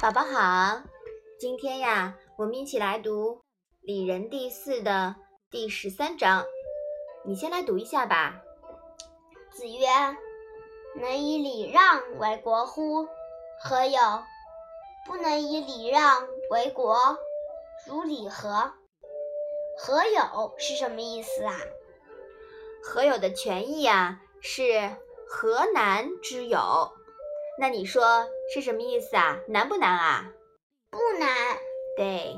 宝宝好，今天呀，我们一起来读《礼仁》第四的第十三章。你先来读一下吧。子曰：“能以礼让为国乎？何有！不能以礼让为国，如礼何？何有是什么意思啊？何有的全意啊，是何难之有。那你说是什么意思啊？难不难啊？不难。对。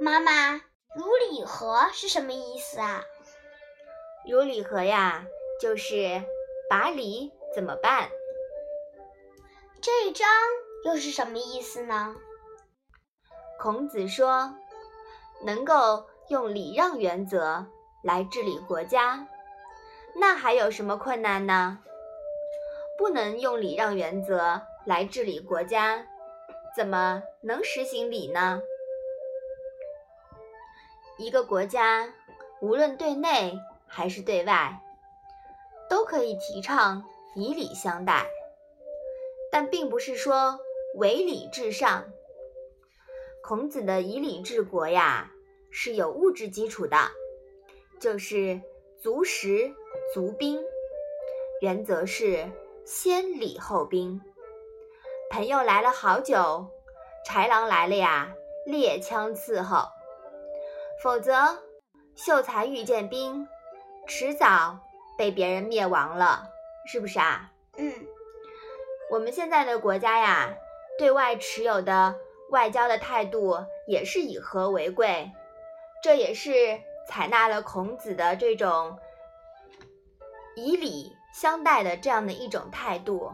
妈妈，如礼何是什么意思啊？如礼何呀，就是把礼怎么办？这一章又是什么意思呢？孔子说，能够用礼让原则来治理国家，那还有什么困难呢？不能用礼让原则来治理国家，怎么能实行礼呢？一个国家无论对内还是对外，都可以提倡以礼相待，但并不是说唯礼至上。孔子的以礼治国呀，是有物质基础的，就是足食足兵，原则是。先礼后兵，朋友来了好久，豺狼来了呀，猎枪伺候。否则，秀才遇见兵，迟早被别人灭亡了，是不是啊？嗯。我们现在的国家呀，对外持有的外交的态度也是以和为贵，这也是采纳了孔子的这种以礼。相待的这样的一种态度，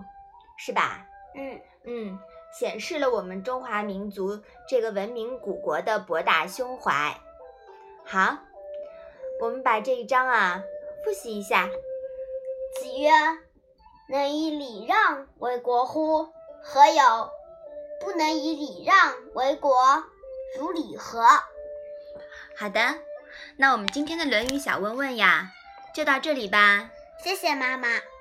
是吧？嗯嗯，显示了我们中华民族这个文明古国的博大胸怀。好，我们把这一章啊复习一下。子曰：“能以礼让为国乎？何有！不能以礼让为国，如礼何？”好的，那我们今天的《论语》小问问呀，就到这里吧。谢谢妈妈。